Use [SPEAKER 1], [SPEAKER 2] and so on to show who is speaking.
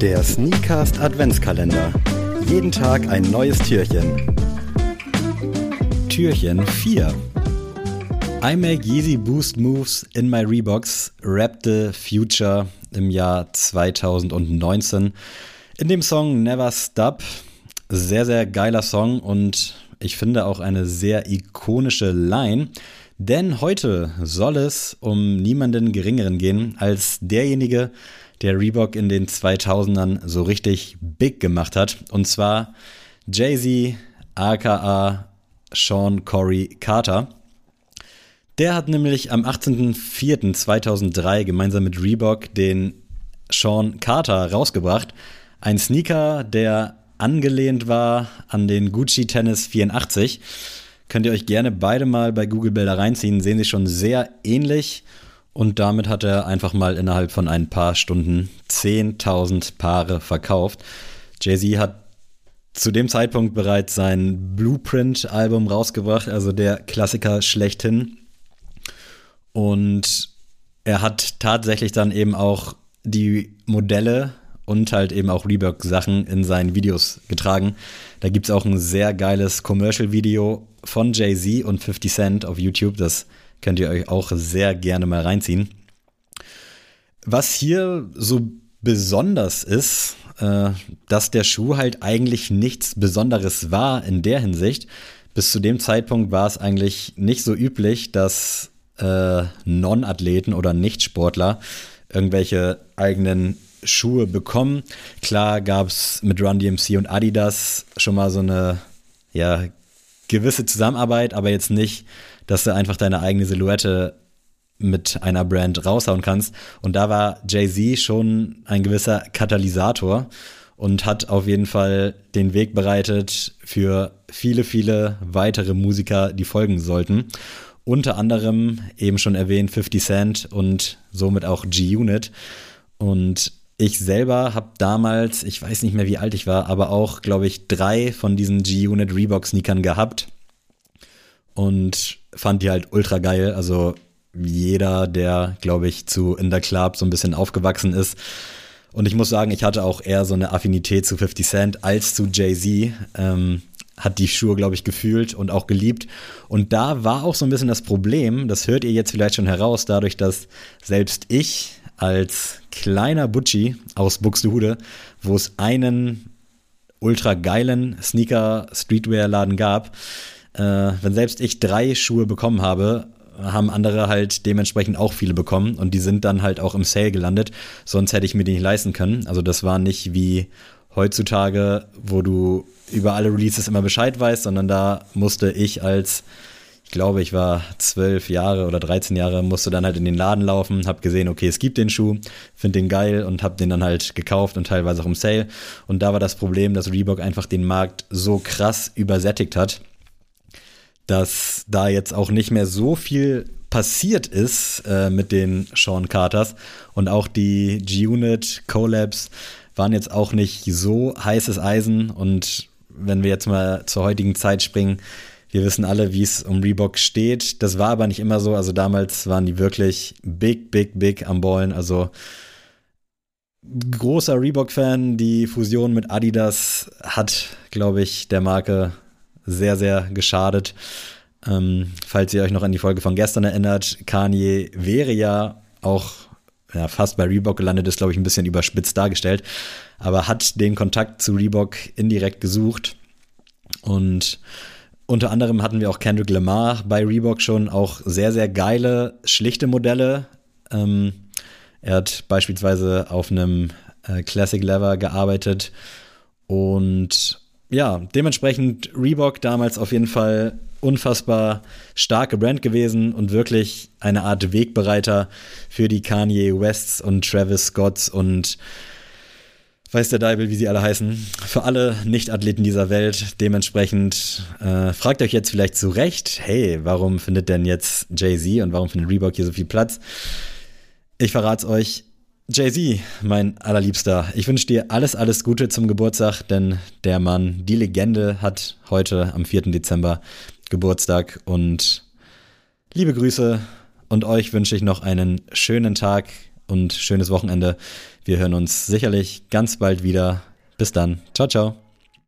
[SPEAKER 1] Der Sneakcast Adventskalender. Jeden Tag ein neues Türchen. Türchen 4. I make Yeezy Boost Moves in my Reeboks Rap the Future im Jahr 2019. In dem Song Never Stop. Sehr, sehr geiler Song und ich finde auch eine sehr ikonische Line. Denn heute soll es um niemanden Geringeren gehen als derjenige, der Reebok in den 2000ern so richtig big gemacht hat. Und zwar Jay-Z, aka Sean Corey Carter. Der hat nämlich am 18.04.2003 gemeinsam mit Reebok den Sean Carter rausgebracht. Ein Sneaker, der angelehnt war an den Gucci Tennis 84. Könnt ihr euch gerne beide mal bei Google Bilder reinziehen, sehen sie schon sehr ähnlich. Und damit hat er einfach mal innerhalb von ein paar Stunden 10.000 Paare verkauft. Jay-Z hat zu dem Zeitpunkt bereits sein Blueprint-Album rausgebracht, also der Klassiker schlechthin. Und er hat tatsächlich dann eben auch die Modelle und halt eben auch Reebok-Sachen in seinen Videos getragen. Da gibt es auch ein sehr geiles Commercial-Video von Jay-Z und 50 Cent auf YouTube. Das Könnt ihr euch auch sehr gerne mal reinziehen. Was hier so besonders ist, äh, dass der Schuh halt eigentlich nichts Besonderes war in der Hinsicht. Bis zu dem Zeitpunkt war es eigentlich nicht so üblich, dass äh, Non-Athleten oder Nicht-Sportler irgendwelche eigenen Schuhe bekommen. Klar gab es mit Run DMC und Adidas schon mal so eine ja, gewisse Zusammenarbeit, aber jetzt nicht dass du einfach deine eigene Silhouette mit einer Brand raushauen kannst. Und da war Jay-Z schon ein gewisser Katalysator und hat auf jeden Fall den Weg bereitet für viele, viele weitere Musiker, die folgen sollten. Unter anderem eben schon erwähnt 50 Cent und somit auch G-Unit. Und ich selber habe damals, ich weiß nicht mehr wie alt ich war, aber auch, glaube ich, drei von diesen G-Unit Reebok-Sneakern gehabt und fand die halt ultra geil. Also jeder, der, glaube ich, zu In der Club so ein bisschen aufgewachsen ist. Und ich muss sagen, ich hatte auch eher so eine Affinität zu 50 Cent als zu Jay-Z. Ähm, hat die Schuhe, glaube ich, gefühlt und auch geliebt. Und da war auch so ein bisschen das Problem, das hört ihr jetzt vielleicht schon heraus, dadurch, dass selbst ich als kleiner Butchi aus Buxtehude, wo es einen ultra geilen Sneaker-Streetwear-Laden gab, äh, wenn selbst ich drei Schuhe bekommen habe, haben andere halt dementsprechend auch viele bekommen und die sind dann halt auch im Sale gelandet. Sonst hätte ich mir die nicht leisten können. Also das war nicht wie heutzutage, wo du über alle Releases immer Bescheid weißt, sondern da musste ich als, ich glaube, ich war zwölf Jahre oder 13 Jahre, musste dann halt in den Laden laufen, hab gesehen, okay, es gibt den Schuh, finde den geil und hab den dann halt gekauft und teilweise auch im Sale. Und da war das Problem, dass Reebok einfach den Markt so krass übersättigt hat dass da jetzt auch nicht mehr so viel passiert ist äh, mit den Sean Carters und auch die G-Unit Collabs waren jetzt auch nicht so heißes Eisen und wenn wir jetzt mal zur heutigen Zeit springen, wir wissen alle, wie es um Reebok steht. Das war aber nicht immer so. Also damals waren die wirklich big, big, big am Ballen. Also großer Reebok-Fan. Die Fusion mit Adidas hat, glaube ich, der Marke sehr, sehr geschadet. Ähm, falls ihr euch noch an die Folge von gestern erinnert, Kanye wäre ja auch ja, fast bei Reebok gelandet, ist, glaube ich, ein bisschen überspitzt dargestellt, aber hat den Kontakt zu Reebok indirekt gesucht. Und unter anderem hatten wir auch Kendrick Lamar bei Reebok schon auch sehr, sehr geile, schlichte Modelle. Ähm, er hat beispielsweise auf einem äh, Classic Lever gearbeitet und ja, dementsprechend Reebok damals auf jeden Fall unfassbar starke Brand gewesen und wirklich eine Art Wegbereiter für die Kanye Wests und Travis Scotts und weiß der Deibel, wie sie alle heißen, für alle Nicht-Athleten dieser Welt. Dementsprechend äh, fragt euch jetzt vielleicht zu Recht, hey, warum findet denn jetzt Jay-Z und warum findet Reebok hier so viel Platz? Ich verrate es euch, Jay-Z, mein allerliebster, ich wünsche dir alles, alles Gute zum Geburtstag, denn der Mann, die Legende, hat heute am 4. Dezember Geburtstag und liebe Grüße und euch wünsche ich noch einen schönen Tag, und schönes Wochenende. Wir hören uns sicherlich ganz bald wieder. Bis dann. Ciao, ciao.